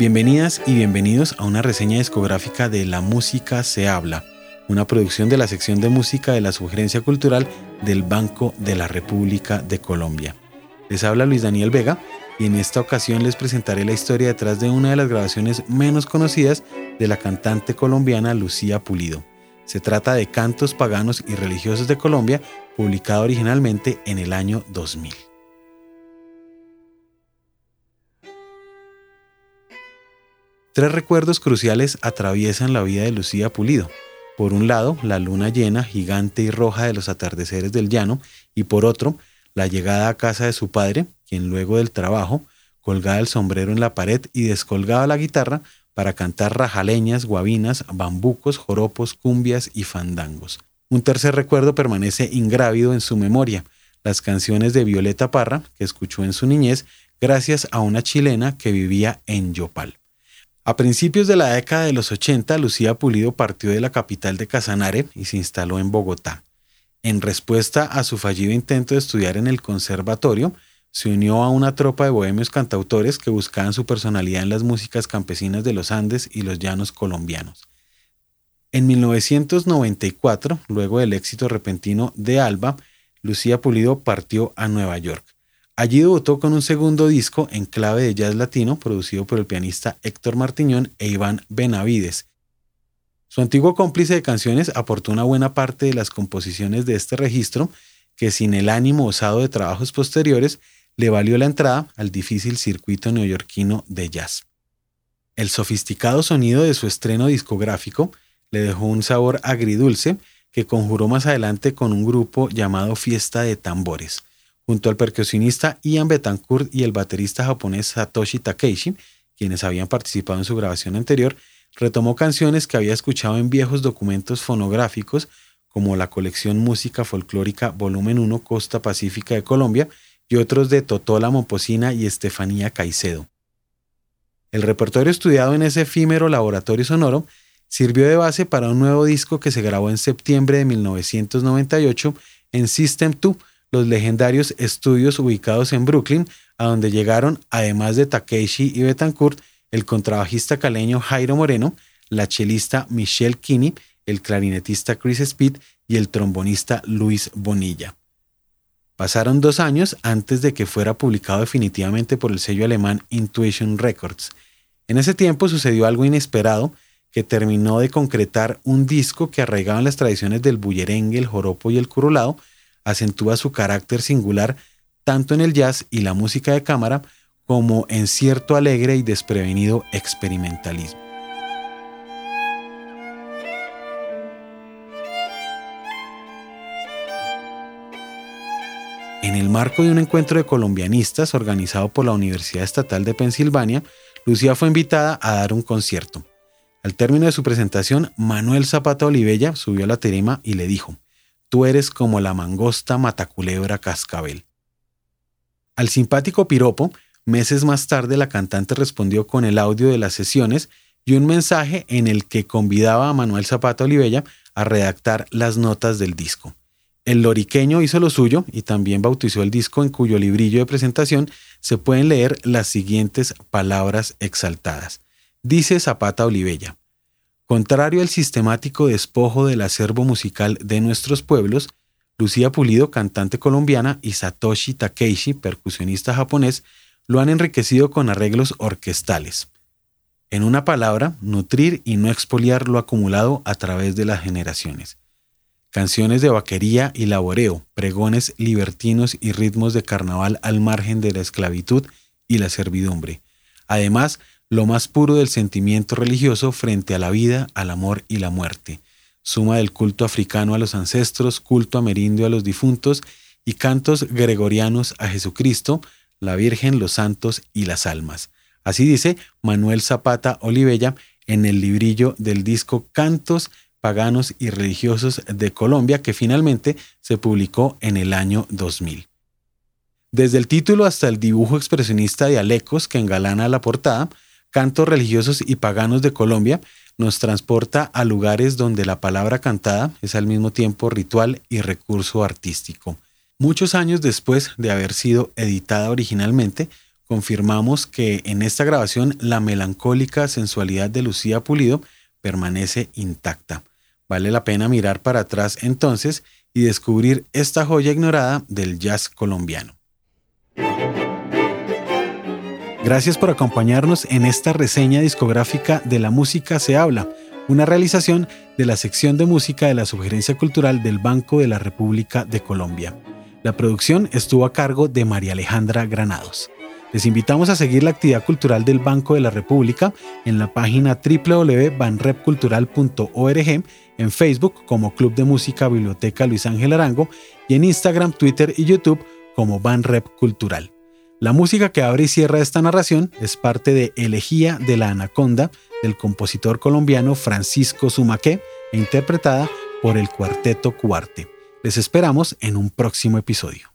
Bienvenidas y bienvenidos a una reseña discográfica de La Música se habla, una producción de la sección de música de la Sugerencia Cultural del Banco de la República de Colombia. Les habla Luis Daniel Vega y en esta ocasión les presentaré la historia detrás de una de las grabaciones menos conocidas de la cantante colombiana Lucía Pulido. Se trata de Cantos Paganos y Religiosos de Colombia, publicado originalmente en el año 2000. Tres recuerdos cruciales atraviesan la vida de Lucía Pulido. Por un lado, la luna llena, gigante y roja de los atardeceres del llano, y por otro, la llegada a casa de su padre, quien luego del trabajo colgaba el sombrero en la pared y descolgaba la guitarra para cantar rajaleñas, guabinas, bambucos, joropos, cumbias y fandangos. Un tercer recuerdo permanece ingrávido en su memoria, las canciones de Violeta Parra, que escuchó en su niñez gracias a una chilena que vivía en Yopal. A principios de la década de los 80, Lucía Pulido partió de la capital de Casanare y se instaló en Bogotá. En respuesta a su fallido intento de estudiar en el conservatorio, se unió a una tropa de bohemios cantautores que buscaban su personalidad en las músicas campesinas de los Andes y los llanos colombianos. En 1994, luego del éxito repentino de Alba, Lucía Pulido partió a Nueva York. Allí debutó con un segundo disco en clave de jazz latino producido por el pianista Héctor Martiñón e Iván Benavides. Su antiguo cómplice de canciones aportó una buena parte de las composiciones de este registro que sin el ánimo osado de trabajos posteriores le valió la entrada al difícil circuito neoyorquino de jazz. El sofisticado sonido de su estreno discográfico le dejó un sabor agridulce que conjuró más adelante con un grupo llamado Fiesta de Tambores junto al percusionista Ian Betancourt y el baterista japonés Satoshi Takeishi, quienes habían participado en su grabación anterior, retomó canciones que había escuchado en viejos documentos fonográficos como la colección Música Folclórica Volumen 1 Costa Pacífica de Colombia y otros de Totola Momposina y Estefanía Caicedo. El repertorio estudiado en ese efímero laboratorio sonoro sirvió de base para un nuevo disco que se grabó en septiembre de 1998 en System 2 los legendarios estudios ubicados en Brooklyn, a donde llegaron, además de Takeshi y Betancourt, el contrabajista caleño Jairo Moreno, la chelista Michelle Kinney, el clarinetista Chris Speed y el trombonista Luis Bonilla. Pasaron dos años antes de que fuera publicado definitivamente por el sello alemán Intuition Records. En ese tiempo sucedió algo inesperado que terminó de concretar un disco que arraigaba las tradiciones del bullerengue, el joropo y el curulado, acentúa su carácter singular tanto en el jazz y la música de cámara como en cierto alegre y desprevenido experimentalismo. En el marco de un encuentro de colombianistas organizado por la Universidad Estatal de Pensilvania, Lucía fue invitada a dar un concierto. Al término de su presentación, Manuel Zapata Olivella subió a la tarima y le dijo, Tú eres como la mangosta mataculebra cascabel. Al simpático piropo, meses más tarde la cantante respondió con el audio de las sesiones y un mensaje en el que convidaba a Manuel Zapata Olivella a redactar las notas del disco. El loriqueño hizo lo suyo y también bautizó el disco en cuyo librillo de presentación se pueden leer las siguientes palabras exaltadas. Dice Zapata Olivella, Contrario al sistemático despojo del acervo musical de nuestros pueblos, Lucía Pulido, cantante colombiana, y Satoshi Takeishi, percusionista japonés, lo han enriquecido con arreglos orquestales. En una palabra, nutrir y no expoliar lo acumulado a través de las generaciones. Canciones de vaquería y laboreo, pregones libertinos y ritmos de carnaval al margen de la esclavitud y la servidumbre. Además, lo más puro del sentimiento religioso frente a la vida, al amor y la muerte, suma del culto africano a los ancestros, culto amerindio a los difuntos y cantos gregorianos a Jesucristo, la Virgen, los santos y las almas. Así dice Manuel Zapata Olivella en el librillo del disco Cantos paganos y religiosos de Colombia que finalmente se publicó en el año 2000. Desde el título hasta el dibujo expresionista de Alecos que engalana la portada, Cantos religiosos y paganos de Colombia nos transporta a lugares donde la palabra cantada es al mismo tiempo ritual y recurso artístico. Muchos años después de haber sido editada originalmente, confirmamos que en esta grabación la melancólica sensualidad de Lucía Pulido permanece intacta. Vale la pena mirar para atrás entonces y descubrir esta joya ignorada del jazz colombiano. Gracias por acompañarnos en esta reseña discográfica de La Música se habla, una realización de la sección de música de la Sugerencia Cultural del Banco de la República de Colombia. La producción estuvo a cargo de María Alejandra Granados. Les invitamos a seguir la actividad cultural del Banco de la República en la página www.banrepcultural.org, en Facebook como Club de Música Biblioteca Luis Ángel Arango y en Instagram, Twitter y YouTube como Banrep Cultural. La música que abre y cierra esta narración es parte de Elegía de la Anaconda del compositor colombiano Francisco Sumaqué e interpretada por el Cuarteto Cuarte. Les esperamos en un próximo episodio.